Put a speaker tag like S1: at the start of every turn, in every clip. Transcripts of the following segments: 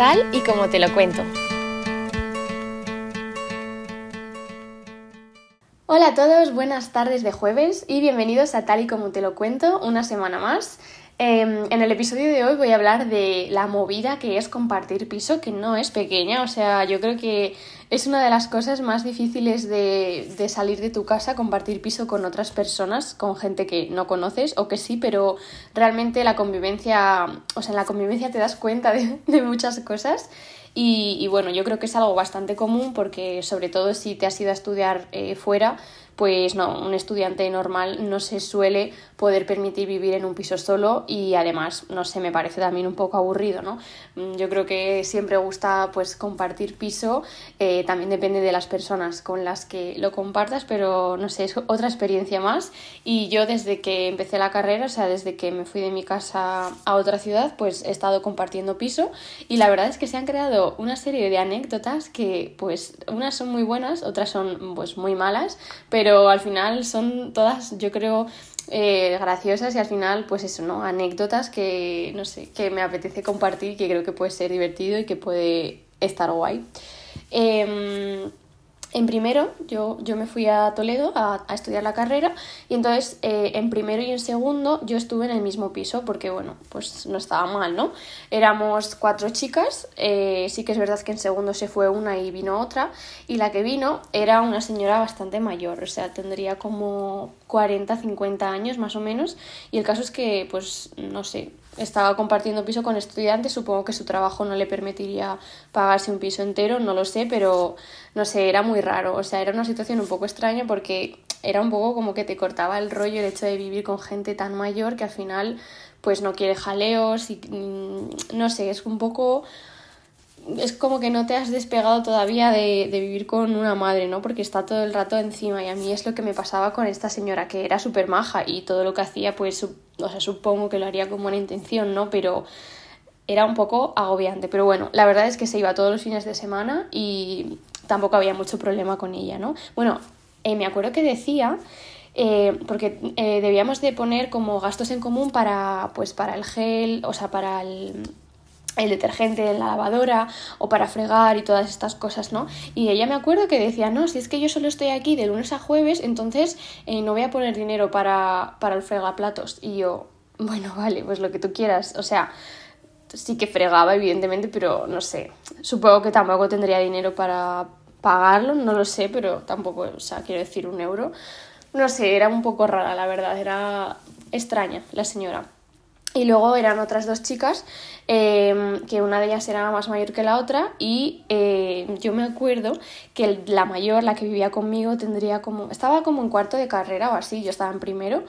S1: tal y como te lo cuento. Hola a todos, buenas tardes de jueves y bienvenidos a Tal y como te lo cuento, una semana más. Em, en el episodio de hoy voy a hablar de la movida que es compartir piso, que no es pequeña, o sea, yo creo que es una de las cosas más difíciles de, salir de tu casa, compartir piso con otras personas, con gente que no conoces o que sí, pero realmente la convivencia, o sea, en la convivencia te das cuenta de, muchas cosas. Y, y, bueno, yo creo que es algo bastante común porque sobre todo si te has ido a estudiar eh, fuera, pues no, un estudiante normal no se suele poder permitir vivir en un piso solo y además, no sé, me parece también un poco aburrido, ¿no? Mm, yo creo que siempre gusta pues compartir piso, eh, también depende de las personas con las que lo compartas, pero no sé, es otra experiencia más y yo desde que empecé la carrera, o sea, desde que me fui de mi casa a otra ciudad, pues he estado compartiendo piso y la verdad es que se han creado una serie de anécdotas que pues unas son muy buenas, otras son pues muy malas, pero pero al final son todas, yo creo, eh, graciosas y al final, pues eso, ¿no? Anécdotas que, no sé, que me apetece compartir, que creo que puede ser divertido y que puede estar guay. Eh, en primero, yo, yo me fui a Toledo a, a estudiar la carrera y entonces eh, en primero y en segundo yo estuve en el mismo piso porque, bueno, pues no estaba mal, ¿no? Éramos cuatro chicas, eh, sí que es verdad que en segundo se fue una y vino otra y la que vino era una señora bastante mayor, o sea, tendría como 40, 50 años más o menos y el caso es que, pues, no sé, estaba compartiendo piso con estudiantes, supongo que su trabajo no le permitiría pagarse un piso entero, no lo sé, pero no sé, era muy raro, o sea, era una situación un poco extraña porque era un poco como que te cortaba el rollo el hecho de vivir con gente tan mayor que al final pues no quiere jaleos y mm, no sé, es un poco es como que no te has despegado todavía de, de, vivir con una madre, ¿no? Porque está todo el rato encima y a mí es lo que me pasaba con esta señora, que era súper maja y todo lo que hacía, pues, o sea, supongo que lo haría con buena intención, ¿no? Pero era un poco agobiante. Pero bueno, la verdad es que se iba todos los fines de semana y tampoco había mucho problema con ella, ¿no? Bueno, eh, me acuerdo que decía... Eh, porque eh, debíamos de poner como gastos en común para pues para el gel, o sea, para el, el detergente en la lavadora o para fregar y todas estas cosas, ¿no? Y ella me acuerdo que decía, no, si es que yo solo estoy aquí de lunes a jueves, entonces eh, no voy a poner dinero para, para el fregaplatos. Y yo, bueno, vale, pues lo que tú quieras. O sea, sí que fregaba, evidentemente, pero no sé. Supongo que tampoco tendría dinero para pagarlo, no lo sé, pero tampoco, o sea, quiero decir un euro. No sé, era un poco rara, la verdad, era extraña la señora. Y luego eran otras dos chicas, eh, que una de ellas era más mayor que la otra, y eh, yo me acuerdo que la mayor, la que vivía conmigo, tendría como. estaba como en cuarto de carrera o así, yo estaba en primero.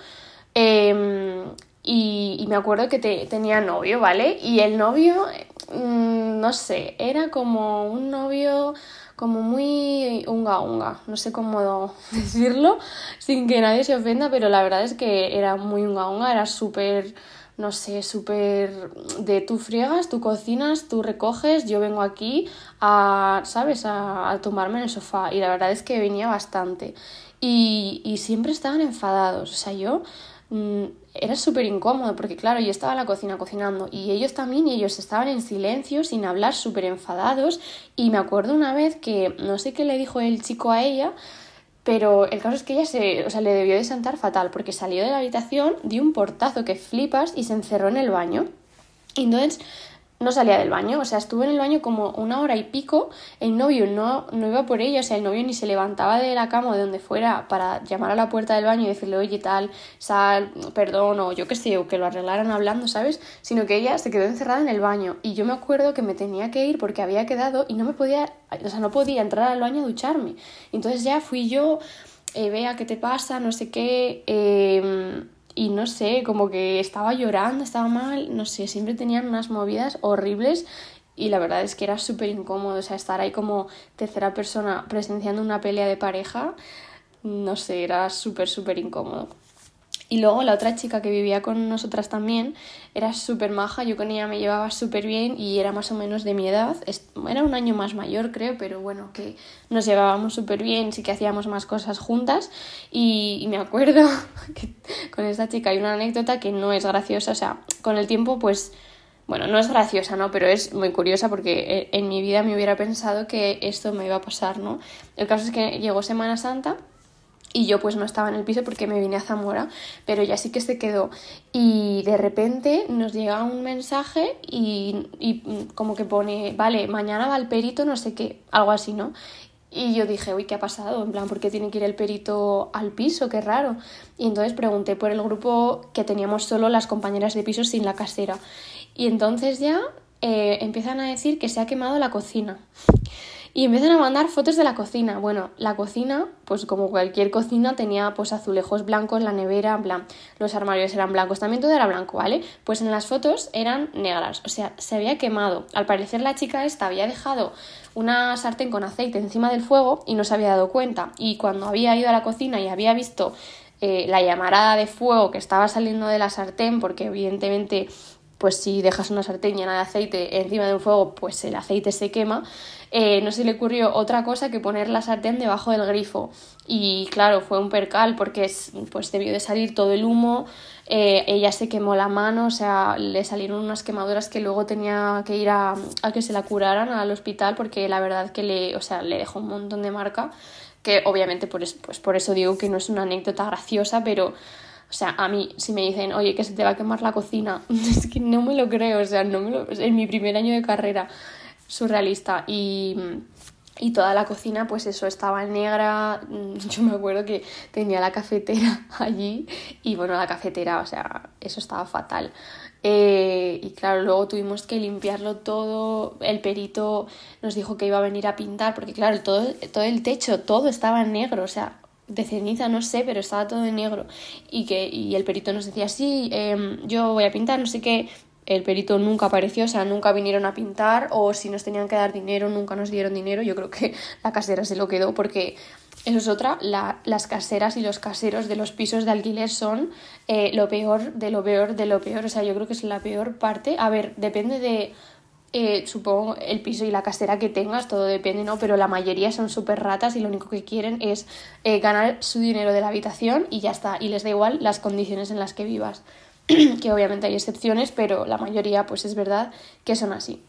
S1: Eh, y, me acuerdo que te, tenía novio, ¿vale? Y el novio, mmm, no sé, era como un novio como muy unga unga, no sé cómo decirlo sin que nadie se ofenda, pero la verdad es que era muy unga unga, era súper no sé, súper de tú friegas, tú cocinas, tú recoges, yo vengo aquí a, ¿sabes?, a, a tomarme en el sofá. Y la verdad es que venía bastante. Y, y siempre estaban enfadados. O sea, yo mmm, era súper incómodo porque, claro, yo estaba en la cocina cocinando y ellos también, y ellos estaban en silencio, sin hablar, súper enfadados. Y me acuerdo una vez que no sé qué le dijo el chico a ella pero el caso es que ella se, o sea, le debió de sentar fatal porque salió de la habitación, dio un portazo que flipas y se encerró en el baño. Entonces no salía del baño, o sea, estuvo en el baño como una hora y pico, el novio no, no iba por ella, o sea, el novio ni se levantaba de la cama o de donde fuera para llamar a la puerta del baño y decirle, oye, tal, sal, perdón, o yo qué sé, o que lo arreglaran hablando, ¿sabes? Sino que ella se quedó encerrada en el baño y yo me acuerdo que me tenía que ir porque había quedado y no me podía, o sea, no podía entrar al baño a ducharme. Entonces ya fui yo, eh, vea qué te pasa, no sé qué, eh, y no sé, como que estaba llorando, estaba mal, no sé, siempre tenían unas movidas horribles y la verdad es que era súper incómodo, o sea, estar ahí como tercera persona presenciando una pelea de pareja, no sé, era súper, súper incómodo. Y luego la otra chica que vivía con nosotras también era súper maja, yo con ella me llevaba súper bien y era más o menos de mi edad, era un año más mayor creo, pero bueno, que nos llevábamos súper bien, sí que hacíamos más cosas juntas y, me acuerdo que con esta chica hay una anécdota que no es graciosa, o sea, con el tiempo pues Bueno, no es graciosa, ¿no? Pero es muy curiosa porque eh, en mi vida me hubiera pensado que esto me iba a pasar, ¿no? El caso es que llegó Semana Santa y yo pues no estaba en el piso porque me vine a Zamora, pero ya sí que se quedó. Y de repente nos llega un mensaje y, y como que pone, vale, mañana va el perito, no sé qué, algo así, ¿no? Y yo dije, uy, ¿qué ha pasado? En plan, ¿por qué tiene que ir el perito al piso? Qué raro. Y entonces pregunté por el grupo que teníamos solo las compañeras de piso sin la casera. Y entonces ya eh, empiezan a decir que se ha quemado la cocina. Y empiezan a mandar fotos de la cocina. Bueno, la cocina, pues como cualquier cocina, tenía pues azulejos blancos, la nevera, plan, los armarios eran blancos, también todo era blanco, ¿vale? Pues en las fotos eran negras, o sea, se había quemado. Al parecer la chica esta había dejado una sartén con aceite encima del fuego y no se había dado cuenta. Y cuando había ido a la cocina y había visto eh, la llamarada de fuego que estaba saliendo de la sartén, porque evidentemente pues si dejas una sartén llena de aceite encima de un fuego, pues el aceite se quema. Eh, no se le ocurrió otra cosa que poner la sartén debajo del grifo. Y claro, fue un percal porque pues debió de salir todo el humo, eh, ella se quemó la mano, o sea, le salieron unas quemaduras que luego tenía que ir a, a, que se la curaran al hospital porque la verdad que le, o sea, le dejó un montón de marca, que obviamente por eso, pues por eso digo que no es una anécdota graciosa, pero o sea, a mí, si me dicen, oye, que se te va a quemar la cocina, es que no me lo creo, o sea, no me lo... en mi primer año de carrera, surrealista. Y, y toda la cocina, pues eso, estaba negra. Yo me acuerdo que tenía la cafetera allí y bueno, la cafetera, o sea, eso estaba fatal. Eh, y claro, luego tuvimos que limpiarlo todo. El perito nos dijo que iba a venir a pintar, porque claro, todo, todo el techo, todo estaba negro, o sea, de ceniza, no sé, pero estaba todo de negro. Y, que, y el perito nos decía, sí, em, yo voy a pintar, no sé qué. El perito nunca apareció, o sea, nunca vinieron a pintar, o si nos tenían que dar dinero, nunca nos dieron dinero. Yo creo que la casera se lo quedó porque eso es otra, la, las caseras y los caseros de los pisos de alquiler son eh, lo peor de lo peor de lo peor. O sea, yo creo que es la peor parte. A ver, depende de eh, supongo el piso y la casera que tengas, todo depende, ¿no? Pero la mayoría son súper ratas y lo único que quieren es eh, ganar su dinero de la habitación y ya está. Y les da igual las condiciones en las que vivas. que obviamente hay excepciones, pero la mayoría pues es verdad que son así.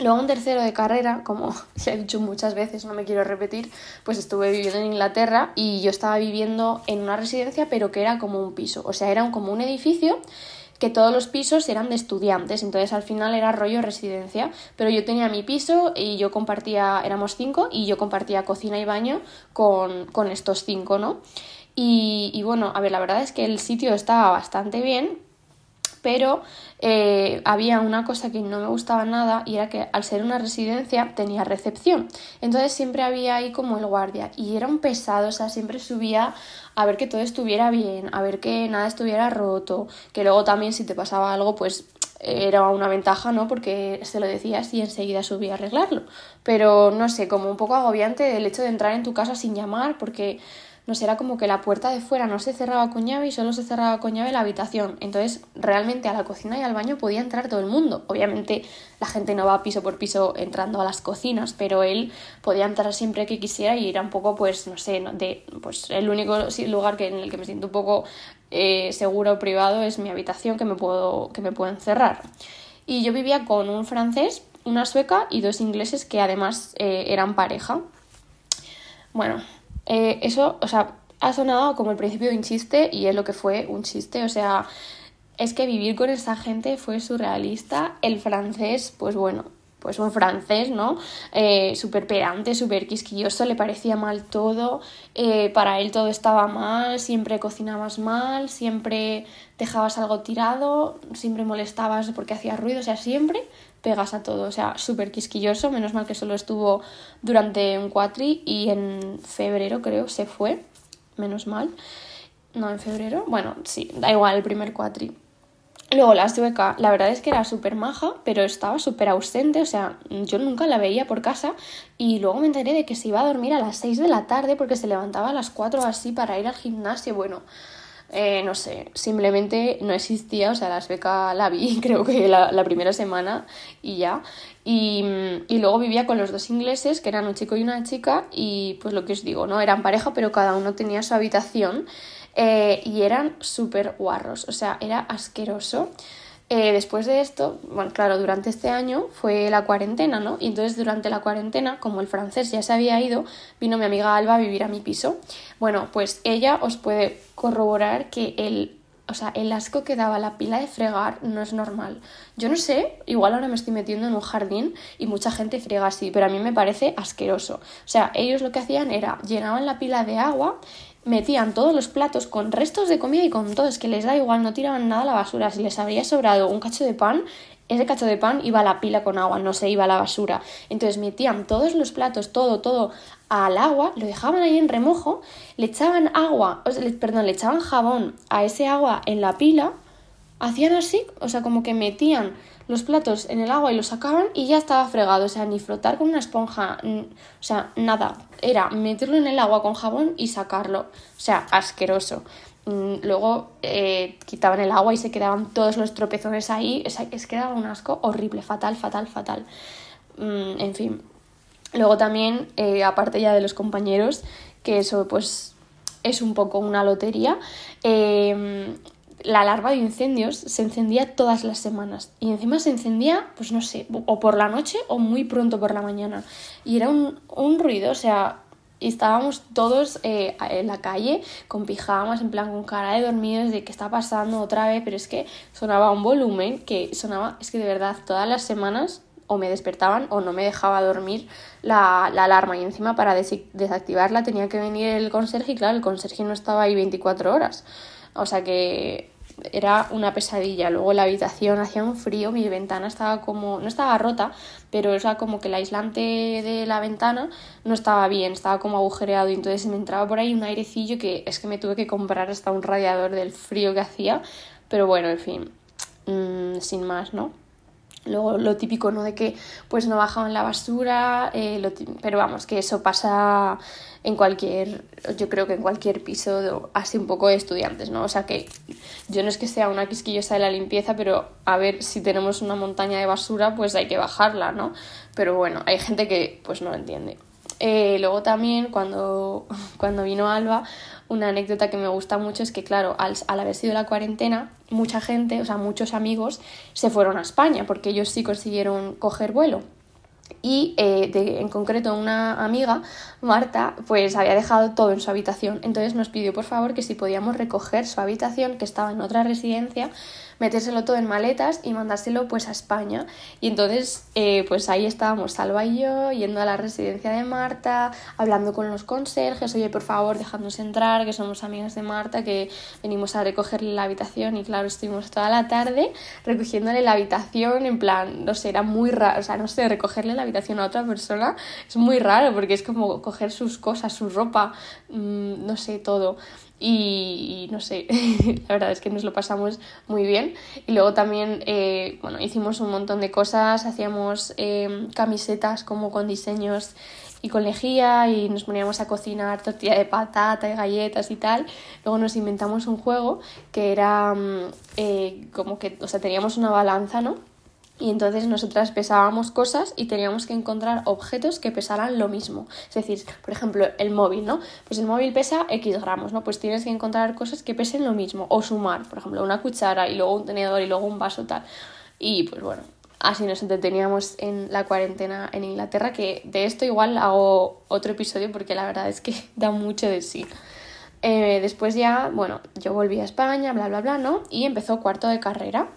S1: Luego un tercero de carrera, como ya he dicho muchas veces, no me quiero repetir, pues estuve viviendo en Inglaterra y yo estaba viviendo en una residencia pero que era como un piso, o sea, era como un edificio que todos los pisos eran de estudiantes, entonces al final era rollo residencia, pero yo tenía mi piso y yo compartía, éramos cinco, y yo compartía cocina y baño con, con estos cinco, ¿no? Y, y bueno, a ver, la verdad es que el sitio estaba bastante bien, pero eh, había una cosa que no me gustaba nada y era que al ser una residencia tenía recepción. Entonces siempre había ahí como el guardia y era un pesado, o sea, siempre subía a ver que todo estuviera bien, a ver que nada estuviera roto, que luego también si te pasaba algo pues era una ventaja, ¿no? Porque se lo decías y enseguida subía a arreglarlo. Pero no sé, como un poco agobiante el hecho de entrar en tu casa sin llamar porque no sé, era como que la puerta de fuera no se cerraba con llave y solo se cerraba con llave la habitación. Entonces, realmente a la cocina y al baño podía entrar todo el mundo. Obviamente, la gente no va piso por piso entrando a las cocinas, pero él podía entrar siempre que quisiera y era un poco, pues, no sé, de, pues el único lugar que, en el que me siento un poco eh, seguro o privado es mi habitación que me puedo, que me puedo encerrar. Y yo vivía con un francés, una sueca y dos ingleses que además eh, eran pareja. Bueno, eh, eso, o sea, ha sonado como el principio de un chiste y es lo que fue un chiste, o sea, es que vivir con esa gente fue surrealista. El francés, pues bueno, pues un francés, ¿no? Eh, súper perante, súper quisquilloso, le parecía mal todo, eh, para él todo estaba mal, siempre cocinabas mal, siempre dejabas algo tirado, siempre molestabas porque hacía ruido, o sea, siempre pegas a todo, o sea, súper quisquilloso, menos mal que solo estuvo durante un cuatri y en febrero creo se fue, menos mal, no en febrero, bueno, sí, da igual el primer cuatri. Luego la sueca, la verdad es que era súper maja, pero estaba súper ausente, o sea, yo nunca la veía por casa. Y luego me enteré de que se iba a dormir a las 6 de la tarde porque se levantaba a las 4 así para ir al gimnasio, bueno, eh, no sé, simplemente no existía, o sea, la sueca la vi creo que la, primera semana y ya. Y, y, luego vivía con los dos ingleses, que eran un chico y una chica, y pues lo que os digo, ¿no? Eran pareja, pero cada uno tenía su habitación eh, y eran súper guarros, o sea, era asqueroso. Eh, después de esto, bueno, claro, durante este año fue la cuarentena, ¿no? Y entonces durante la cuarentena, como el francés ya se había ido, vino mi amiga Alba a vivir a mi piso. Bueno, pues ella os puede corroborar que el o sea, el asco que daba la pila de fregar no es normal. Yo no sé, igual ahora me estoy metiendo en un jardín y mucha gente friega así, pero a mí me parece asqueroso. O sea, ellos lo que hacían era llenaban la pila de agua, metían todos los platos con restos de comida y con todo, es que les da igual, no tiraban nada a la basura. Si les habría sobrado un cacho de pan, ese cacho de pan iba a la pila con agua, no se iba a la basura. Entonces metían todos los platos, todo, todo al agua, lo dejaban ahí en remojo, le echaban agua, perdón, le echaban jabón a ese agua en la pila, hacían así, o sea, como que metían los platos en el agua y los sacaban y ya estaba fregado, o sea, ni frotar con una esponja, o sea, nada, era meterlo en el agua con jabón y sacarlo, o sea, asqueroso. Mm, luego eh, quitaban el agua y se quedaban todos los tropezones ahí, o sea, es que daba un asco horrible, fatal, fatal, fatal. Mm, en fin, Luego también, eh, aparte ya de los compañeros, que eso pues es un poco una lotería, em, la alarma de incendios se encendía todas las semanas y encima se encendía, pues no sé, o por la noche o muy pronto por la mañana. Y era un, un ruido, o sea, estábamos todos eh, en la calle con pijamas, en plan con cara de dormidos, de qué está pasando otra vez, pero es que sonaba un volumen que sonaba, es que de verdad, todas las semanas o me despertaban o no me dejaba dormir la, alarma y encima para desactivarla tenía que venir el conserje y claro, el conserje no estaba ahí 24 horas. O sea que era una pesadilla. Luego la habitación hacía un frío, mi ventana estaba como, no estaba rota, pero era como que el aislante de la ventana no estaba bien, estaba como agujereado y entonces me entraba por ahí un airecillo que es que me tuve que comprar hasta un radiador del frío que hacía. Pero bueno, en fin, mm, sin más, ¿no? Luego lo típico, ¿no? De que pues no bajaban la basura, eh, pero vamos, que eso pasa en cualquier, yo creo que en cualquier piso así un poco de estudiantes, ¿no? O sea que yo no es que sea una quisquillosa de la limpieza, pero a ver si tenemos una montaña de basura, pues hay que bajarla, ¿no? Pero bueno, hay gente que pues no lo entiende. Eh, luego también cuando, cuando vino Alba, una anécdota que me gusta mucho es que, claro, al, haber sido la cuarentena, mucha gente, o sea, muchos amigos se fueron a España porque ellos sí consiguieron coger vuelo. Y eh, en concreto una amiga, Marta, pues había dejado todo en su habitación. Entonces nos pidió por favor que si podíamos recoger su habitación, que estaba en otra residencia, metérselo todo en maletas y mandárselo pues a España. Y entonces eh, pues ahí estábamos Salva y yo yendo a la residencia de Marta, hablando con los conserjes, oye por favor dejadnos entrar, que somos amigas de Marta, que venimos a recogerle la habitación y claro, estuvimos toda la tarde recogiéndole la habitación en plan, no sé, era muy raro, o sea, no sé, recogerle la habitación a otra persona es muy raro porque es como coger sus cosas, su ropa, mm, no sé, todo y, no sé, la verdad es que nos lo pasamos muy bien. Y luego también, eh, bueno, hicimos un montón de cosas, hacíamos eh, camisetas como con diseños y con lejía y nos poníamos a cocinar tortilla de patata y galletas y tal. Luego nos inventamos un juego que era mm, eh, como que, o sea, teníamos una balanza, ¿no? Y entonces nosotras pesábamos cosas y teníamos que encontrar objetos que pesaran lo mismo. Es decir, por ejemplo, el móvil, ¿no? Pues el móvil pesa X gramos, ¿no? Pues tienes que encontrar cosas que pesen lo mismo. O sumar, por ejemplo, una cuchara y luego un tenedor y luego un vaso tal. Y pues bueno, así nos entreteníamos en la cuarentena en Inglaterra, que de esto igual hago otro episodio porque la verdad es que da mucho de sí. Eh, después ya, bueno, yo volví a España, bla, bla, bla, ¿no? Y empezó cuarto de carrera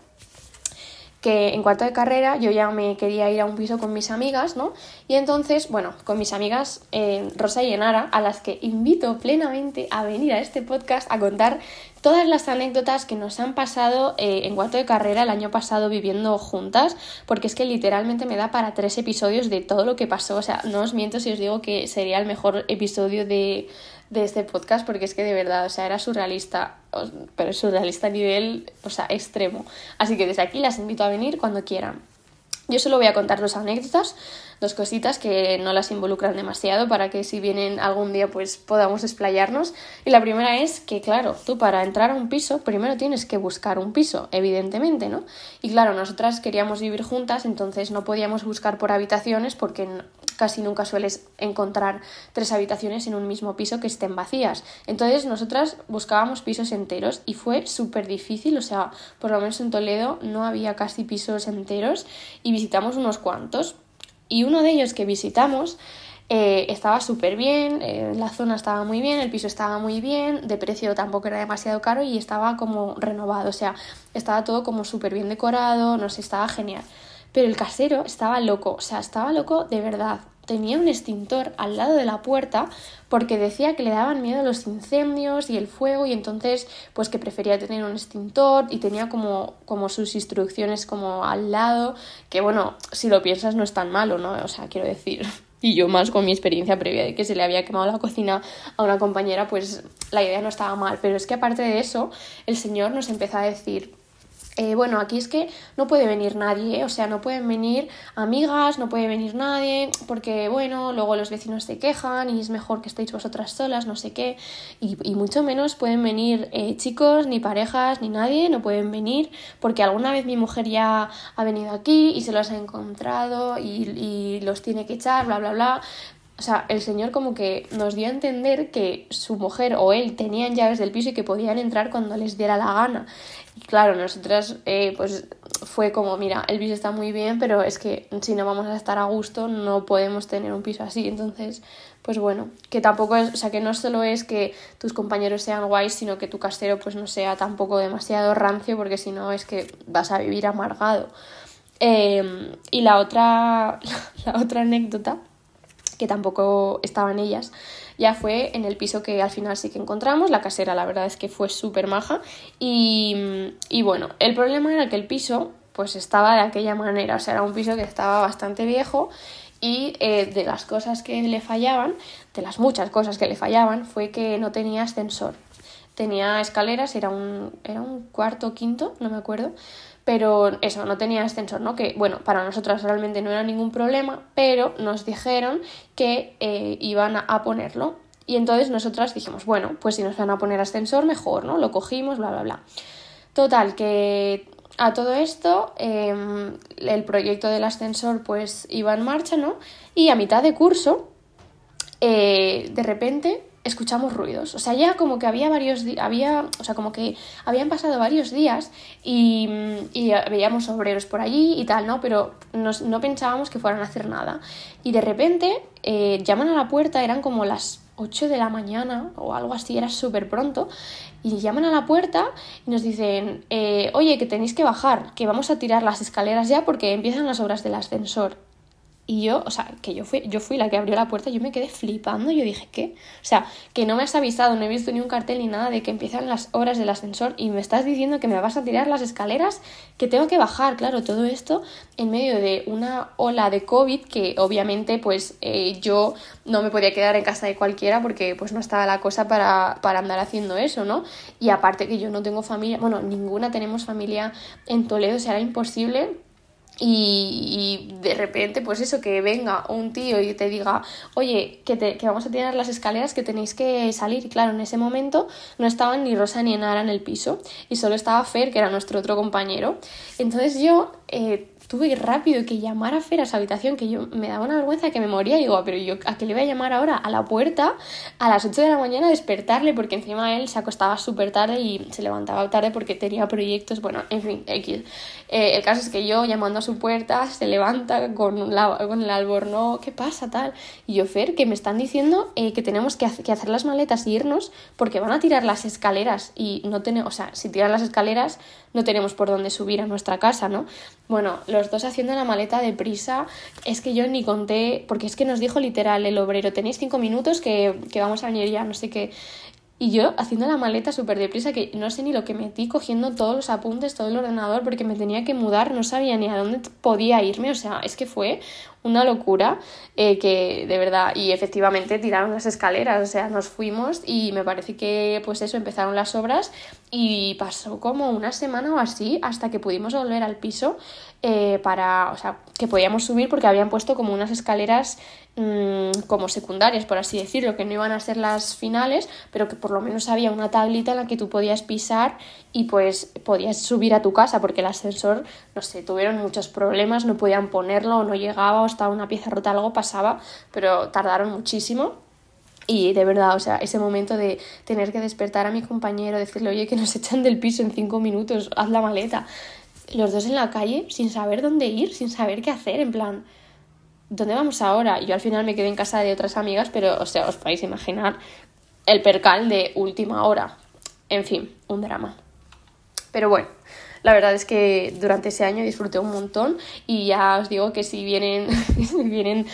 S1: que en cuarto de carrera yo ya me quería ir a un piso con mis amigas, ¿no? Y entonces, bueno, con mis amigas eh, Rosa y Enara, a las que invito plenamente a venir a este podcast a contar todas las anécdotas que nos han pasado eh, en cuarto de carrera el año pasado viviendo juntas, porque es que literalmente me da para tres episodios de todo lo que pasó. O sea, no os miento si os digo que sería el mejor episodio de de este podcast porque es que de verdad, o sea, era surrealista, pero surrealista a nivel, o sea, extremo. Así que desde aquí las invito a venir cuando quieran. Yo solo voy a contar dos anécdotas, dos cositas que no las involucran demasiado para que si vienen algún día pues podamos explayarnos. Y la primera es que, claro, tú para entrar a un piso primero tienes que buscar un piso, evidentemente, ¿no? Y claro, nosotras queríamos vivir juntas, entonces no podíamos buscar por habitaciones porque casi nunca sueles encontrar tres habitaciones en un mismo piso que estén vacías. Entonces nosotras buscábamos pisos enteros y fue súper difícil, o sea, por lo menos en Toledo no había casi pisos enteros y visitamos unos cuantos. Y uno de ellos que visitamos eh, estaba súper bien, eh, la zona estaba muy bien, el piso estaba muy bien, de precio tampoco era demasiado caro y estaba como renovado, o sea, estaba todo como súper bien decorado, no estaba genial. Pero el casero estaba loco, o sea, estaba loco de verdad. Tenía un extintor al lado de la puerta porque decía que le daban miedo los incendios y el fuego y entonces pues que prefería tener un extintor y tenía como, como sus instrucciones como al lado, que bueno, si lo piensas no es tan malo, ¿no? O sea, quiero decir, y yo más con mi experiencia previa de que se le había quemado la cocina a una compañera, pues la idea no estaba mal. Pero es que aparte de eso, el señor nos empezó a decir, eh, bueno, aquí es que no puede venir nadie, o sea, no pueden venir amigas, no puede venir nadie, porque bueno, luego los vecinos se quejan y es mejor que estéis vosotras solas, no sé qué, y, y mucho menos pueden venir eh, chicos, ni parejas, ni nadie, no pueden venir, porque alguna vez mi mujer ya ha venido aquí y se los ha encontrado y, y los tiene que echar, bla, bla, bla, o sea, el señor como que nos dio a entender que su mujer o él tenían llaves del piso y que podían entrar cuando les diera la gana. Claro, nosotras eh, pues fue como, mira, el piso está muy bien, pero es que si no vamos a estar a gusto no podemos tener un piso así. Entonces, pues bueno, que tampoco es, o sea, que no solo es que tus compañeros sean guays, sino que tu casero pues no sea tampoco demasiado rancio, porque si no es que vas a vivir amargado. Em, y la otra, la otra anécdota que tampoco estaban ellas, ya fue en el piso que al final sí que encontramos. La casera, la verdad es que fue súper maja. Y, y, bueno, el problema era que el piso, pues estaba de aquella manera. O sea, era un piso que estaba bastante viejo. Y eh, de las cosas que le fallaban, de las muchas cosas que le fallaban, fue que no tenía ascensor. Tenía escaleras, era un, era un cuarto quinto, no me acuerdo, pero eso, no tenía ascensor, ¿no? Que bueno, para nosotras realmente no era ningún problema, pero nos dijeron que eh, iban a ponerlo. Y entonces nosotras dijimos, bueno, pues si nos van a poner ascensor, mejor, ¿no? Lo cogimos, bla, bla, bla. Total, que a todo esto em, el proyecto del ascensor pues iba en marcha, ¿no? Y a mitad de curso, eh, de repente escuchamos ruidos. O sea, ya como que había varios había, o sea, como que habían pasado varios días y, veíamos obreros por allí y tal, ¿no? Pero no pensábamos que fueran a hacer nada. Y de repente eh, llaman a la puerta, eran como las 8 de la mañana o algo así, era súper pronto, y llaman a la puerta y nos dicen, eh, oye, que tenéis que bajar, que vamos a tirar las escaleras ya porque empiezan las obras del ascensor. Y yo, o sea, que yo fui, yo fui la que abrió la puerta, yo me quedé flipando, yo dije, ¿qué? O sea, que no me has avisado, no he visto ni un cartel ni nada de que empiezan las horas del ascensor y me estás diciendo que me vas a tirar las escaleras, que tengo que bajar, claro, todo esto en medio de una ola de COVID que obviamente pues eh, yo no me podía quedar en casa de cualquiera porque pues no estaba la cosa para, para andar haciendo eso, ¿no? Y aparte que yo no tengo familia, bueno, ninguna tenemos familia en Toledo, era imposible y, de repente, pues eso, que venga un tío y te diga, oye, que, te, que vamos a tirar las escaleras, que tenéis que salir. Y claro, en ese momento no estaban ni Rosa ni Nara en el piso y solo estaba Fer, que era nuestro otro compañero. Entonces yo eh, tuve rápido que llamar a Fer a esa habitación que yo me daba una vergüenza que me moría y digo, ah, pero yo a qué le voy a llamar ahora a la puerta a las 8 de la mañana a despertarle porque encima él se acostaba súper tarde y se levantaba tarde porque tenía proyectos, bueno, en fin, X. Eh, el caso es que yo llamando a su puerta se levanta con, la, con el alborno, ¿qué pasa tal? Y yo, Fer, que me están diciendo eh, que tenemos que, que, hacer las maletas y irnos porque van a tirar las escaleras y no tenemos, o sea, si tiran las escaleras no tenemos por dónde subir a nuestra casa, ¿no? Bueno, los dos haciendo la maleta de prisa, es que yo ni conté, porque es que nos dijo literal el obrero, tenéis cinco minutos que, que vamos a venir ya, no sé qué. Y yo haciendo la maleta súper deprisa, que no sé ni lo que metí, cogiendo todos los apuntes, todo el ordenador, porque me tenía que mudar, no sabía ni a dónde podía irme, o sea, es que fue una locura eh, que de verdad, y efectivamente tiraron las escaleras, o sea, nos fuimos y me parece que pues eso, empezaron las obras y pasó como una semana o así hasta que pudimos volver al piso eh, para, o sea, que podíamos subir porque habían puesto como unas escaleras mm, como secundarias, por así decirlo, que no iban a ser las finales, pero que por lo menos había una tablita en la que tú podías pisar y pues podías subir a tu casa, porque el ascensor, no sé, tuvieron muchos problemas, no podían ponerlo no llegaba o estaba una pieza rota, algo pasaba, pero tardaron muchísimo. Y de verdad, o sea, ese momento de tener que despertar a mi compañero, decirle, oye, que nos echan del piso en cinco minutos, haz la maleta los dos en la calle sin saber dónde ir, sin saber qué hacer, en plan, ¿dónde vamos ahora? Yo al final me quedé en casa de otras amigas, pero, o sea, os podéis imaginar el percal de última hora. En fin, un drama. Pero bueno, la verdad es que durante ese año disfruté un montón y ya os digo que si vienen, si vienen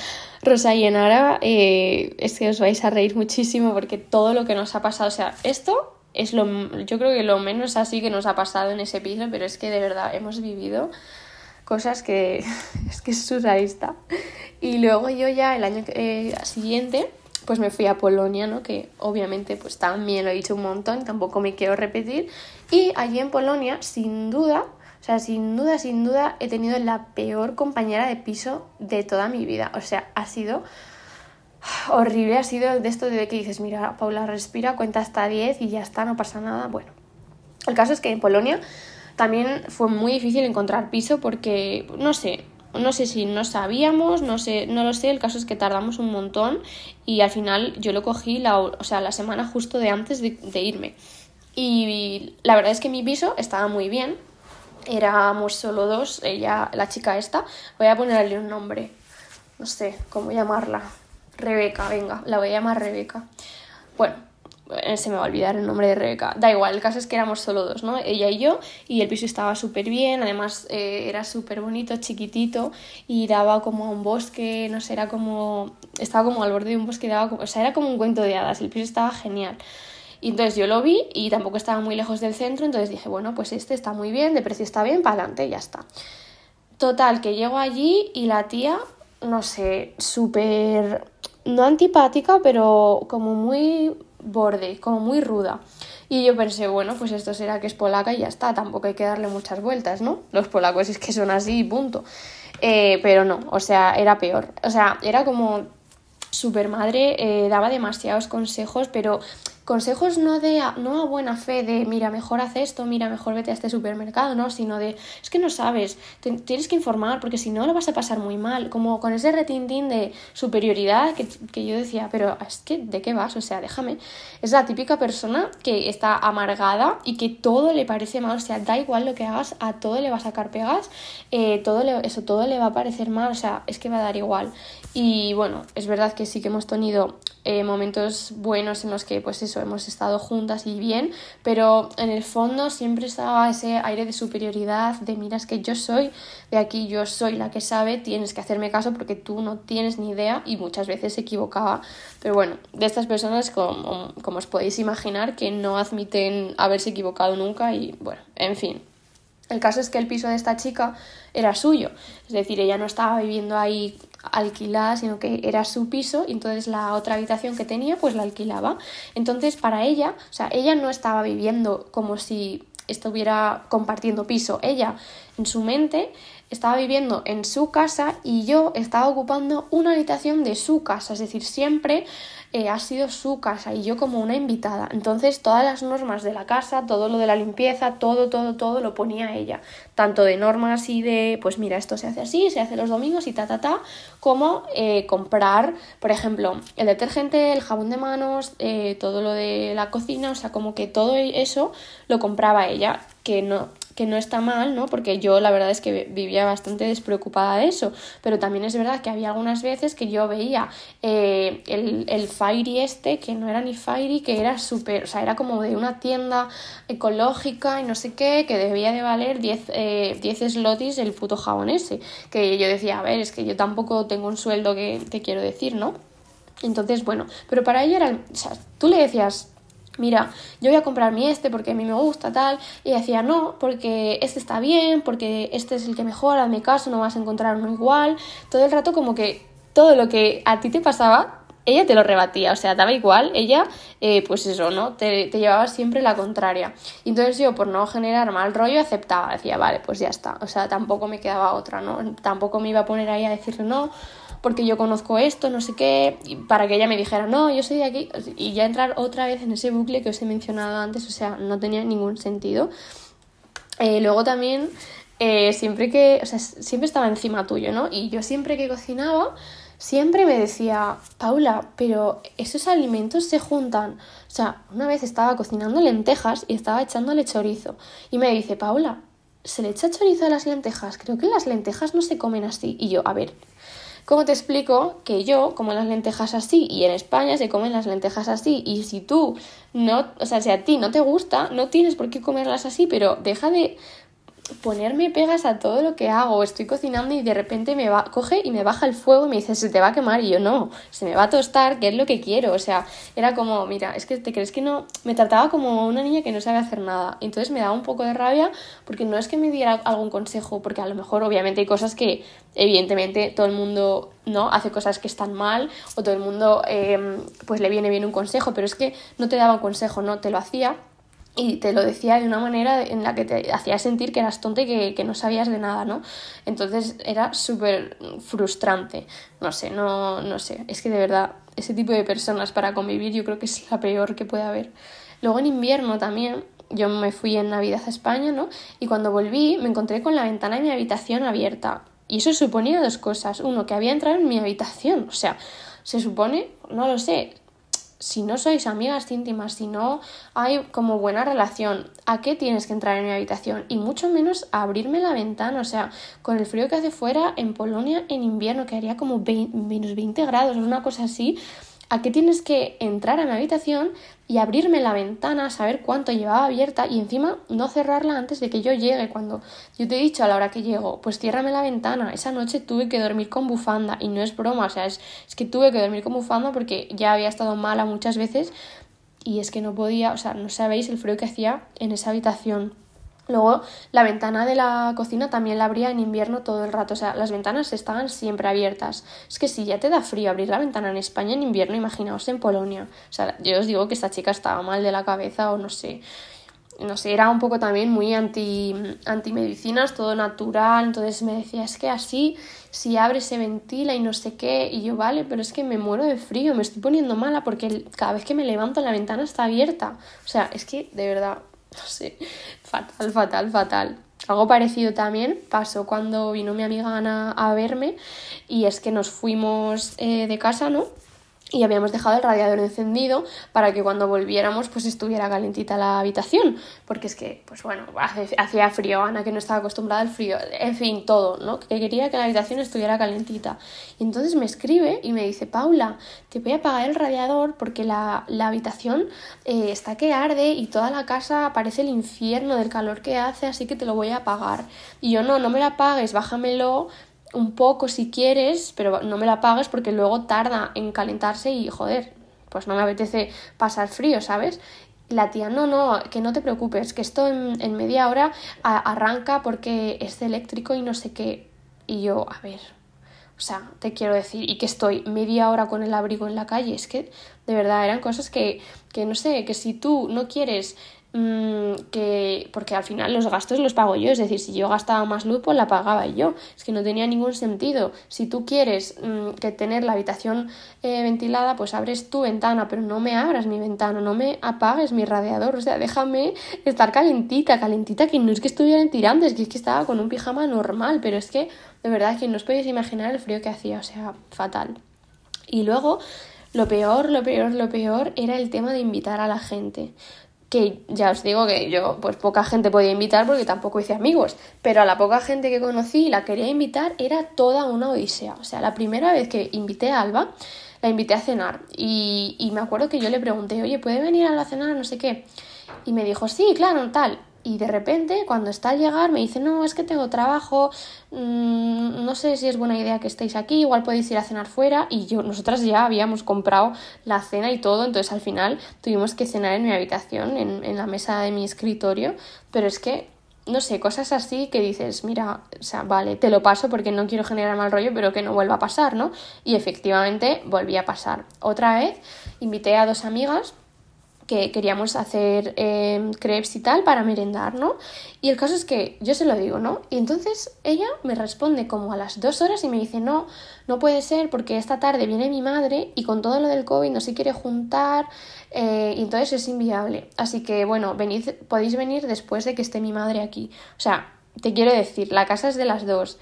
S1: Rosa y Enara, eh, es que os vais a reír muchísimo porque todo lo que nos ha pasado, o sea, esto es lo, yo creo que lo menos así que nos ha pasado en ese piso, pero es que de verdad hemos vivido cosas que es que es surrealista. Y luego yo ya el año eh, siguiente pues me fui a Polonia, ¿no? Que obviamente pues también lo he dicho un montón, tampoco me quiero repetir. Y allí en Polonia, sin duda, o sea, sin duda, sin duda, he tenido la peor compañera de piso de toda mi vida. O sea, ha sido horrible ha sido de esto de que dices, mira, Paula respira, cuenta hasta 10 y ya está, no pasa nada. Bueno, el caso es que en Polonia también fue muy difícil encontrar piso porque, no sé, no sé si no sabíamos, no sé, no lo sé, el caso es que tardamos un montón y al final yo lo cogí la, o sea, la semana justo de antes de, irme. Y la verdad es que mi piso estaba muy bien, éramos solo dos, ella, la chica esta, voy a ponerle un nombre, no sé cómo llamarla, Rebeca, venga, la voy a llamar Rebeca. Bueno, se me va a olvidar el nombre de Rebeca. Da igual, el caso es que éramos solo dos, ¿no? Ella y yo, y el piso estaba súper bien, además eh, era súper bonito, chiquitito, y daba como a un bosque, no sé, era como. Estaba como al borde de un bosque, daba como, o sea, era como un cuento de hadas, el piso estaba genial. Y entonces yo lo vi y tampoco estaba muy lejos del centro, entonces dije, bueno, pues este está muy bien, de precio está bien, para adelante, ya está. Total, que llego allí y la tía, no sé, súper no antipática, pero como muy borde, como muy ruda. Y yo pensé, bueno, pues esto será que es polaca y ya está, tampoco hay que darle muchas vueltas, ¿no? Los polacos es que son así y punto. Eh, pero no, o sea, era peor. O sea, era como super madre, eh, daba demasiados consejos, pero consejos no de no a buena fe de mira mejor haz esto mira mejor vete a este supermercado no sino de es que no sabes tienes que informar porque si no lo vas a pasar muy mal como con ese retintín de superioridad que, que, yo decía pero es que de qué vas o sea déjame es la típica persona que está amargada y que todo le parece mal o sea da igual lo que hagas a todo le va a sacar pegas eh, todo le, eso todo le va a parecer mal o sea es que va a dar igual y bueno es verdad que sí que hemos tenido eh, momentos buenos en los que pues eso hemos estado juntas y bien pero en el fondo siempre estaba ese aire de superioridad de miras que yo soy de aquí yo soy la que sabe tienes que hacerme caso porque tú no tienes ni idea y muchas veces se equivocaba. Pero bueno de estas personas como, como os podéis imaginar que no admiten haberse equivocado nunca y bueno en fin. El caso es que el piso de esta chica era suyo, es decir, ella no estaba viviendo ahí alquilada, sino que era su piso y entonces la otra habitación que tenía pues la alquilaba. Entonces para ella, o sea, ella no estaba viviendo como si estuviera compartiendo piso, ella en su mente estaba viviendo en su casa y yo estaba ocupando una habitación de su casa, es decir, siempre eh, ha sido su casa y yo como una invitada. Entonces todas las normas de la casa, todo lo de la limpieza, todo, todo, todo lo ponía ella. Tanto de normas y de, pues mira, esto se hace así, se hace los domingos y ta, ta, ta, como eh, comprar, por ejemplo, el detergente, el jabón de manos, eh, todo lo de la cocina, o sea, como que todo eso lo compraba ella, que no, que no está mal, ¿no? Porque yo la verdad es que vivía bastante despreocupada de eso, pero también es verdad que había algunas veces que yo veía eh, el, el Fairy este, que no era ni Fairy, que era súper, o sea, era como de una tienda ecológica y no sé qué, que debía de valer 10 eh, slotis el puto jabón ese, que yo decía, a ver, es que yo tampoco tengo un sueldo que te quiero decir, ¿no? Entonces, bueno, pero para ella era, o sea, tú le decías, mira, yo voy a comprar mi este porque a mí me gusta tal, y decía, no, porque este está bien, porque este es el que mejora, en mi caso no vas a encontrar uno igual, todo el rato como que todo lo que a ti te pasaba, ella te lo rebatía, o sea, daba igual, ella, eh, pues eso, ¿no? Te, te, llevaba siempre la contraria. Y entonces yo, por no generar mal rollo, aceptaba, decía, vale, pues ya está, o sea, tampoco me quedaba otra, ¿no? Tampoco me iba a poner ahí a decirle, no, porque yo conozco esto, no sé qué, para que ella me dijera, no, yo soy de aquí, y ya entrar otra vez en ese bucle que os he mencionado antes, o sea, no tenía ningún sentido. Eh, luego también, eh, siempre que, o sea, siempre estaba encima tuyo, ¿no? Y yo siempre que cocinaba, siempre me decía, Paula, pero esos alimentos se juntan. O sea, una vez estaba cocinando lentejas y estaba echándole chorizo. Y me dice, Paula, ¿se le echa chorizo a las lentejas? Creo que las lentejas no se comen así. Y yo, a ver, ¿cómo te explico que yo como las lentejas así y en España se comen las lentejas así? Y si tú no, o sea, si a ti no te gusta, no tienes por qué comerlas así, pero deja de ponerme pegas a todo lo que hago. Estoy cocinando y de repente me va, coge y me baja el fuego y me dice, se te va a quemar. Y yo, no, se me va a tostar, que es lo que quiero. O sea, era como, mira, es que te crees que no. Me trataba como una niña que no sabe hacer nada. Entonces me daba un poco de rabia porque no es que me diera algún consejo, porque a lo mejor, obviamente, hay cosas que, evidentemente, todo el mundo no hace cosas que están mal o todo el mundo, eh, pues le viene bien un consejo, pero es que no te daba un consejo, no, te lo hacía y te lo decía de una manera en la que te hacía sentir que eras tonta y que, que no sabías de nada, ¿no? Entonces era súper frustrante, no sé, no, no sé, es que de verdad ese tipo de personas para convivir yo creo que es la peor que puede haber. Luego en invierno también, yo me fui en Navidad a España, ¿no? Y cuando volví me encontré con la ventana de mi habitación abierta. Y eso suponía dos cosas. Uno, que había entrado en mi habitación. O sea, se supone, no lo sé, si no sois amigas íntimas, si no hay como buena relación, ¿a qué tienes que entrar en mi habitación? Y mucho menos abrirme la ventana, o sea, con el frío que hace fuera en Polonia en invierno, que haría como menos 20 grados, una cosa así, ¿a qué tienes que entrar a mi habitación y abrirme la ventana, saber cuánto llevaba abierta y encima no cerrarla antes de que yo llegue. Cuando yo te he dicho a la hora que llego, pues ciérrame la ventana. Esa noche tuve que dormir con bufanda y no es broma, o sea, es que tuve que dormir con bufanda porque ya había estado mala muchas veces y es que no podía, o sea, no sabéis el frío que hacía en esa habitación. Luego, la ventana de la cocina también la abría en invierno todo el rato, o sea, las ventanas estaban siempre abiertas. Es que si ya te da frío abrir la ventana en España en invierno, imaginaos en Polonia. O sea, yo os digo que esta chica estaba mal de la cabeza o no sé. No sé, era un poco también muy anti, anti medicinas, todo natural. Entonces me decía, es que así, si abre se ventila y no sé qué. Y yo, vale, pero es que me muero de frío, me estoy poniendo mala porque cada vez que me levanto la ventana está abierta. O sea, es que de verdad, no sé, fatal, fatal, fatal. Algo parecido también pasó cuando vino mi amiga Ana a verme y es que nos fuimos eh, de casa, ¿no? Y habíamos dejado el radiador encendido para que cuando volviéramos pues estuviera calentita la habitación, porque es que, pues bueno, hacía frío, Ana que no estaba acostumbrada al frío, en fin, todo, ¿no? Que quería que la habitación estuviera calentita. Y entonces me escribe y me dice, Paula, te voy a apagar el radiador porque la, habitación eh, está que arde y toda la casa parece el infierno del calor que hace, así que te lo voy a apagar. Y yo, no, no me la apagues, bájamelo un poco si quieres, pero no me la pagues porque luego tarda en calentarse y joder, pues no me apetece pasar frío, ¿sabes? La tía, no, no, que no te preocupes, que esto en, media hora arranca porque es eléctrico y no sé qué. Y yo, a ver, o sea, te quiero decir, y que estoy media hora con el abrigo en la calle, es que de verdad eran cosas que, que no sé, que si tú no quieres que porque al final los gastos los pago yo, es decir, si yo gastaba más luz, pues la pagaba yo, es que no tenía ningún sentido. Si tú quieres mm, que tener la habitación eh, ventilada, pues abres tu ventana, pero no me abras mi ventana, no me apagues mi radiador, o sea, déjame estar calentita, calentita, que no es que estuviera en tirantes, que es que estaba con un pijama normal, pero es que de verdad que no os podéis imaginar el frío que hacía, o sea, fatal. Y luego, lo peor, lo peor, lo peor era el tema de invitar a la gente que ya os digo que yo pues poca gente podía invitar porque tampoco hice amigos, pero a la poca gente que conocí y la quería invitar era toda una odisea. O sea, la primera vez que invité a Alba, la invité a cenar y, y me acuerdo que yo le pregunté, oye, ¿puede venir a la cena? No sé qué. Y me dijo, sí, claro, tal y de repente cuando está al llegar me dice no es que tengo trabajo mmm, no sé si es buena idea que estéis aquí igual podéis ir a cenar fuera y yo nosotras ya habíamos comprado la cena y todo entonces al final tuvimos que cenar en mi habitación en, en la mesa de mi escritorio pero es que no sé, cosas así que dices, mira, o sea, vale, te lo paso porque no quiero generar mal rollo, pero que no vuelva a pasar, ¿no? Y efectivamente volví a pasar. Otra vez invité a dos amigas que queríamos hacer eh, crepes y tal para merendar, ¿no? Y el caso es que yo se lo digo, ¿no? Y entonces ella me responde como a las dos horas y me dice, no, no puede ser porque esta tarde viene mi madre y con todo lo del COVID no se quiere juntar eh, y entonces es inviable. Así que, bueno, venid, podéis venir después de que esté mi madre aquí. O sea, te quiero decir, la casa es de las dos.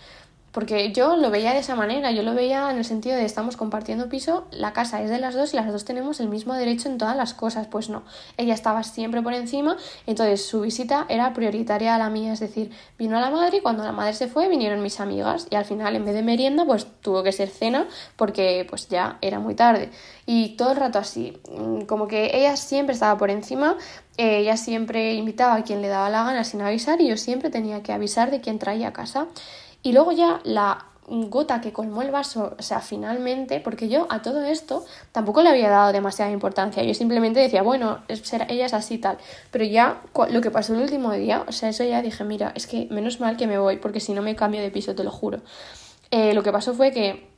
S1: Porque yo lo veía de esa manera, yo lo veía en el sentido de estamos compartiendo piso, la casa es de las dos y las dos tenemos el mismo derecho en todas las cosas. Pues no, ella estaba siempre por encima, entonces su visita era prioritaria a la mía, es decir, vino a la madre y cuando la madre se fue vinieron mis amigas y al final en vez de merienda pues tuvo que ser cena porque pues ya era muy tarde. Y todo el rato así, mm, como que ella siempre estaba por encima, ella siempre invitaba a quien le daba la gana sin avisar y yo siempre tenía que avisar de quien traía a casa. Y luego ya la gota que colmó el vaso, o sea, finalmente, porque yo a todo esto tampoco le había dado demasiada importancia, yo simplemente decía, bueno, ella es así tal, pero ya lo que pasó el último día, o sea, eso ya dije, mira, es que menos mal que me voy, porque si no me cambio de piso, te lo juro. Eh, lo que pasó fue que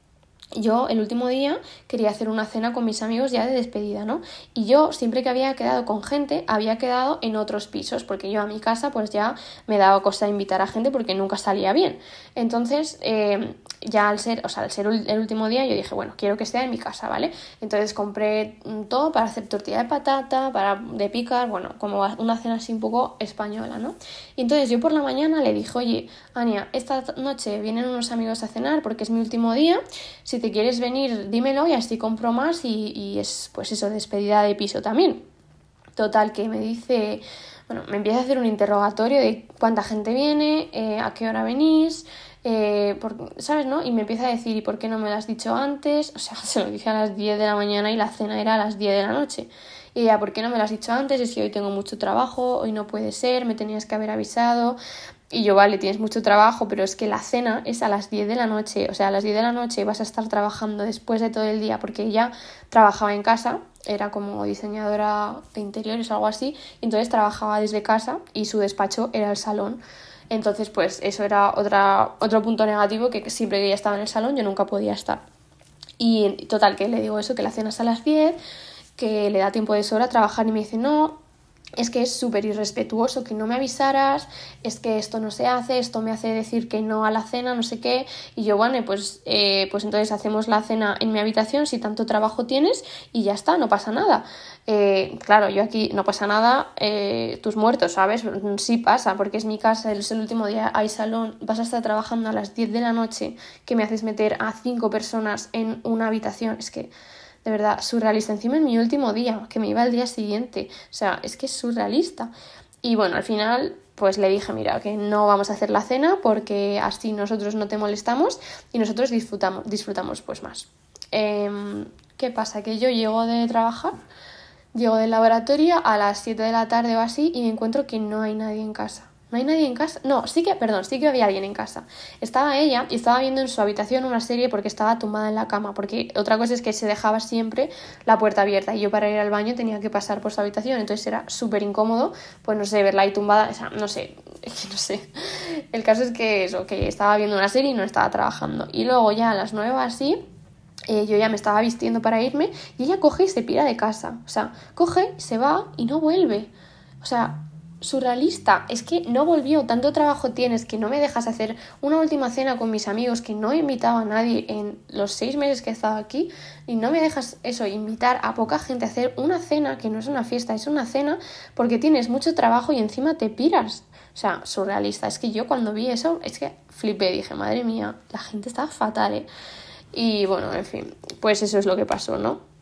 S1: yo el último día quería hacer una cena con mis amigos ya de despedida, ¿no? Y yo siempre que había quedado con gente, había quedado en otros pisos, porque yo a mi casa pues ya me daba cosa invitar a gente porque nunca salía bien. Entonces, eh, ya al ser, o sea, al ser el último día, yo dije, bueno, quiero que esté en mi casa, ¿vale? Entonces compré todo para hacer tortilla de patata, para de picar, bueno, como una cena así un poco española, ¿no? Y entonces yo por la mañana le dije, oye, Ania, esta noche vienen unos amigos a cenar porque es mi último día, si te quieres venir, dímelo y así compro más y, y es, pues eso, despedida de piso también. Total, que me dice, bueno, me empieza a hacer un interrogatorio de cuánta gente viene, eh, a qué hora venís, eh, ¿sabes, no? Y me empieza a decir, ¿y por qué no me lo has dicho antes? O sea, se lo dije a las 10 de la mañana y la cena era a las 10 de la noche. Y ella, ¿por qué no me lo has dicho antes? Es que hoy tengo mucho trabajo, hoy no puede ser, me tenías que haber avisado. Y yo, vale, tienes mucho trabajo, pero es que la cena es a las 10 de la noche. O sea, a las 10 de la noche vas a estar trabajando después de todo el día, porque ella trabajaba en casa, era como diseñadora de interiores o algo así, y entonces trabajaba desde casa y su despacho era el salón. Entonces, pues eso era otra, otro punto negativo, que siempre que ella estaba en el salón yo nunca podía estar. Y total, que le digo eso, que la cena es a las 10, que le da tiempo de sobra a trabajar y me dice, no, es que es súper irrespetuoso que no me avisaras, es que esto no se hace, esto me hace decir que no a la cena, no sé qué, y yo, bueno, pues, eh, pues entonces hacemos la cena en mi habitación si tanto trabajo tienes y ya está, no pasa nada. Eh, claro, yo aquí no pasa nada, eh, tus muertos, ¿sabes? Sí pasa, porque es mi casa, es el último día, hay salón, vas a estar trabajando a las 10 de la noche, que me haces meter a cinco personas en una habitación, es que de verdad, surrealista. Encima en mi último día, que me iba al día siguiente. O sea, es que es surrealista. Y bueno, al final, pues le dije, mira, que no vamos a hacer la cena porque así nosotros no te molestamos y nosotros disfrutamos, disfrutamos pues más. Em, ¿Qué pasa? Que yo llego de trabajar, llego del laboratorio a las 7 de la tarde o así y me encuentro que no hay nadie en casa. No hay nadie en casa. No, sí que, perdón, sí que había alguien en casa. Estaba ella y estaba viendo en su habitación una serie porque estaba tumbada en la cama. Porque otra cosa es que se dejaba siempre la puerta abierta y yo para ir al baño tenía que pasar por su habitación. Entonces era súper incómodo, pues no sé, verla ahí tumbada. O sea, no sé, no sé. El caso es que eso, que estaba viendo una serie y no estaba trabajando. Y luego ya a las nueve así. Eh, yo ya me estaba vistiendo para irme y ella coge y se pira de casa. O sea, coge, se va y no vuelve. O sea, surrealista. Es que no volvió, tanto trabajo tienes que no me dejas hacer una última cena con mis amigos, que no he invitado a nadie en los seis meses que he estado aquí, y no me dejas eso, invitar a poca gente a hacer una cena, que no es una fiesta, es una cena, porque tienes mucho trabajo y encima te piras. O sea, surrealista. Es que yo cuando vi eso, es que flipé, dije, madre mía, la gente está fatal, ¿eh? Y bueno, en fin, pues eso es lo que pasó, ¿no?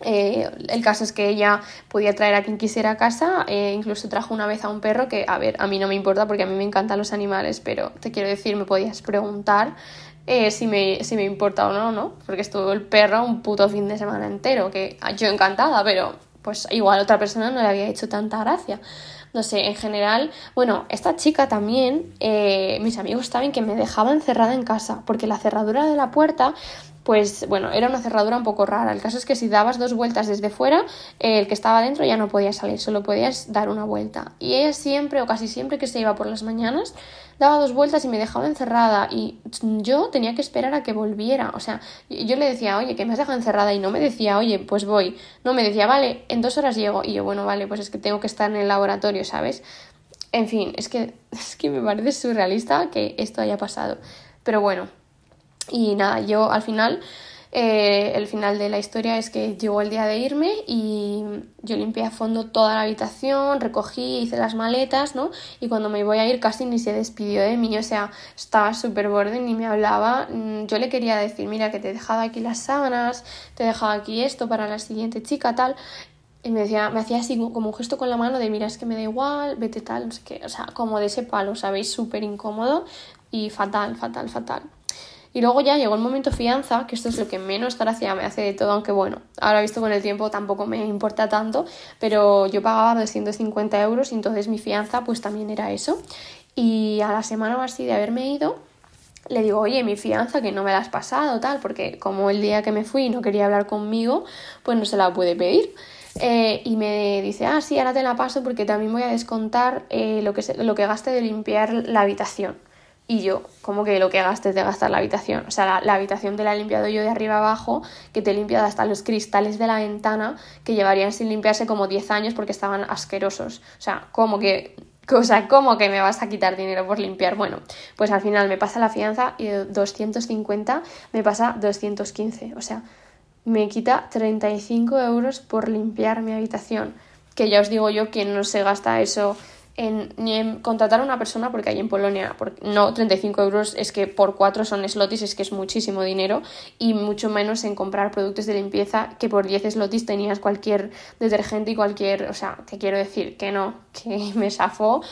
S1: Eh, el caso es que ella podía traer a quien quisiera a casa, eh, incluso trajo una vez a un perro que, a ver, a mí no me importa porque a mí me encantan los animales, pero te quiero decir, me podías preguntar eh, si, me, si me importa o no, ¿no? Porque estuvo el perro un puto fin de semana entero, que yo encantada, pero pues igual otra persona no le había hecho tanta gracia. No sé, en general, bueno, esta chica también, mis amigos saben que me dejaba encerrada en casa, porque la cerradura de la puerta pues bueno, era una cerradura un poco rara. El caso es que si dabas dos vueltas desde fuera, el que estaba dentro ya no podía salir, solo podías dar una vuelta. Y ella siempre o casi siempre que se iba por las mañanas, daba dos vueltas y me dejaba encerrada y yo tenía que esperar a que volviera. O sea, yo le decía, oye, que me has dejado encerrada y no me decía, oye, pues voy. No me decía, vale, en dos horas llego. Y yo, bueno, vale, pues es que tengo que estar en el laboratorio, ¿sabes? En fin, es que, es que me parece surrealista que esto haya pasado. Pero bueno, y nada, yo al final eh, el final de la historia es que llegó el día de irme y yo limpié a fondo toda la habitación, recogí, hice las maletas, ¿no? Y cuando me voy a ir casi ni se despidió de mí, o sea, estaba súper borde, ni me hablaba. Mm, yo le quería decir, mira, que te he dejado aquí las sábanas, te he dejado aquí esto para la siguiente chica, tal. Y me decía, me hacía así como un gesto con la mano de mira, es que me da igual, vete tal, no sé qué. O sea, como de ese palo, ¿sabéis? Súper incómodo y fatal, fatal, fatal. Y luego ya llegó el momento fianza, que esto es lo que menos gracia me hace de todo, aunque bueno, ahora visto con el tiempo tampoco me importa tanto, pero yo pagaba 250 euros y entonces mi fianza pues también era eso. Y a la semana o así de haberme ido, le digo, oye, mi fianza que no me la has pasado, tal, porque como el día que me fui no quería hablar conmigo, pues no se la puede pedir. Eh, y me dice, ah, sí, ahora te la paso porque también voy a descontar eh, lo, que lo que gaste de limpiar la habitación. Y yo, como que lo que gastes de gastar la habitación. O sea, la, habitación te la he limpiado yo de arriba abajo, que te he limpiado hasta los cristales de la ventana, que llevarían sin limpiarse como 10 años porque estaban asquerosos. O sea, como que. O sea, ¿cómo que me vas a quitar dinero por limpiar? Bueno, pues al final me pasa la fianza y de 250 me pasa 215. O sea, me quita 35 euros por limpiar mi habitación. Que ya os digo yo que no se gasta eso en, ni en contratar a una persona, porque hay en Polonia, no 35 euros es que por 4 son slotis, es que es muchísimo dinero, y mucho menos en comprar productos de limpieza, que por 10 slotis tenías cualquier detergente y cualquier, o sea, te quiero decir que no, que me safó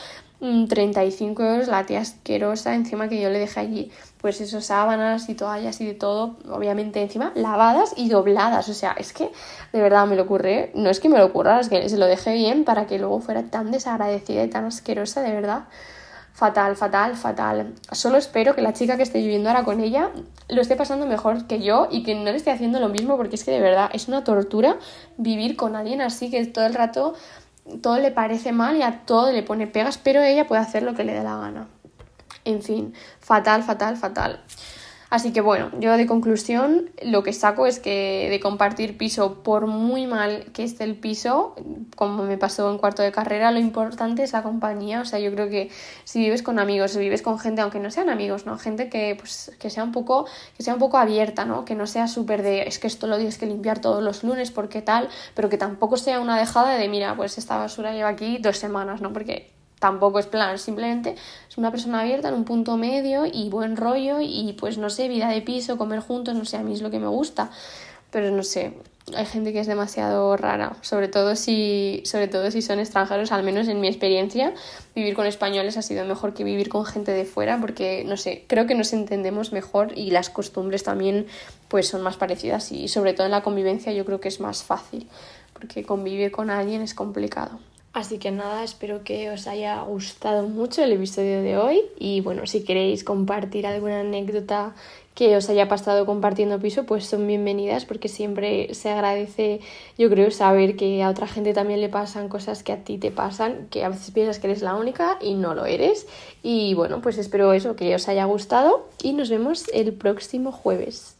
S1: 35 mm, euros la tía asquerosa encima que yo le dejé allí pues esos sábanas y toallas y de todo obviamente encima lavadas y dobladas o sea es que de verdad me lo ocurre no es que me lo ocurra es que se lo dejé bien para que luego fuera tan desagradecida y tan asquerosa de verdad fatal, fatal, fatal. Solo espero que la chica que esté viviendo ahora con ella lo esté pasando mejor que yo y que no le esté haciendo lo mismo porque es que de verdad es una tortura vivir con alguien así que todo el rato todo le parece mal y a todo le pone pegas, pero ella puede hacer lo que le dé la gana. En fin, fatal, fatal, fatal. Así que bueno, yo de conclusión lo que saco es que de compartir piso, por muy mal que esté el piso, como me pasó en cuarto de carrera, lo importante es la compañía. O sea, yo creo que si vives con amigos, si vives con gente, aunque no sean amigos, ¿no? Gente que, pues, que sea un poco, que sea un poco abierta, ¿no? Que no sea súper de es que esto lo tienes que limpiar todos los lunes porque tal, pero que tampoco sea una dejada de mira, pues esta basura lleva aquí dos semanas, ¿no? Porque tampoco es plan, simplemente es una persona abierta en un punto medio y buen rollo y pues no sé, vida de piso, comer juntos, no sé, a mí es lo que me gusta, pero no sé, hay gente que es demasiado rara, sobre todo si sobre todo si son extranjeros, al menos en mi experiencia, vivir con españoles ha sido mejor que vivir con gente de fuera porque no sé, creo que nos entendemos mejor y las costumbres también pues son más parecidas y sobre todo en la convivencia yo creo que es más fácil, porque convivir con alguien es complicado. Así que nada, espero que os haya gustado mucho el episodio de hoy y bueno, si queréis compartir alguna anécdota que os haya pasado compartiendo piso, pues son bienvenidas porque siempre se agradece, yo creo, saber que a otra gente también le pasan cosas que a ti te pasan, que a veces piensas que eres la única y no lo eres. Y bueno, pues espero eso, que os haya gustado y nos vemos el próximo jueves.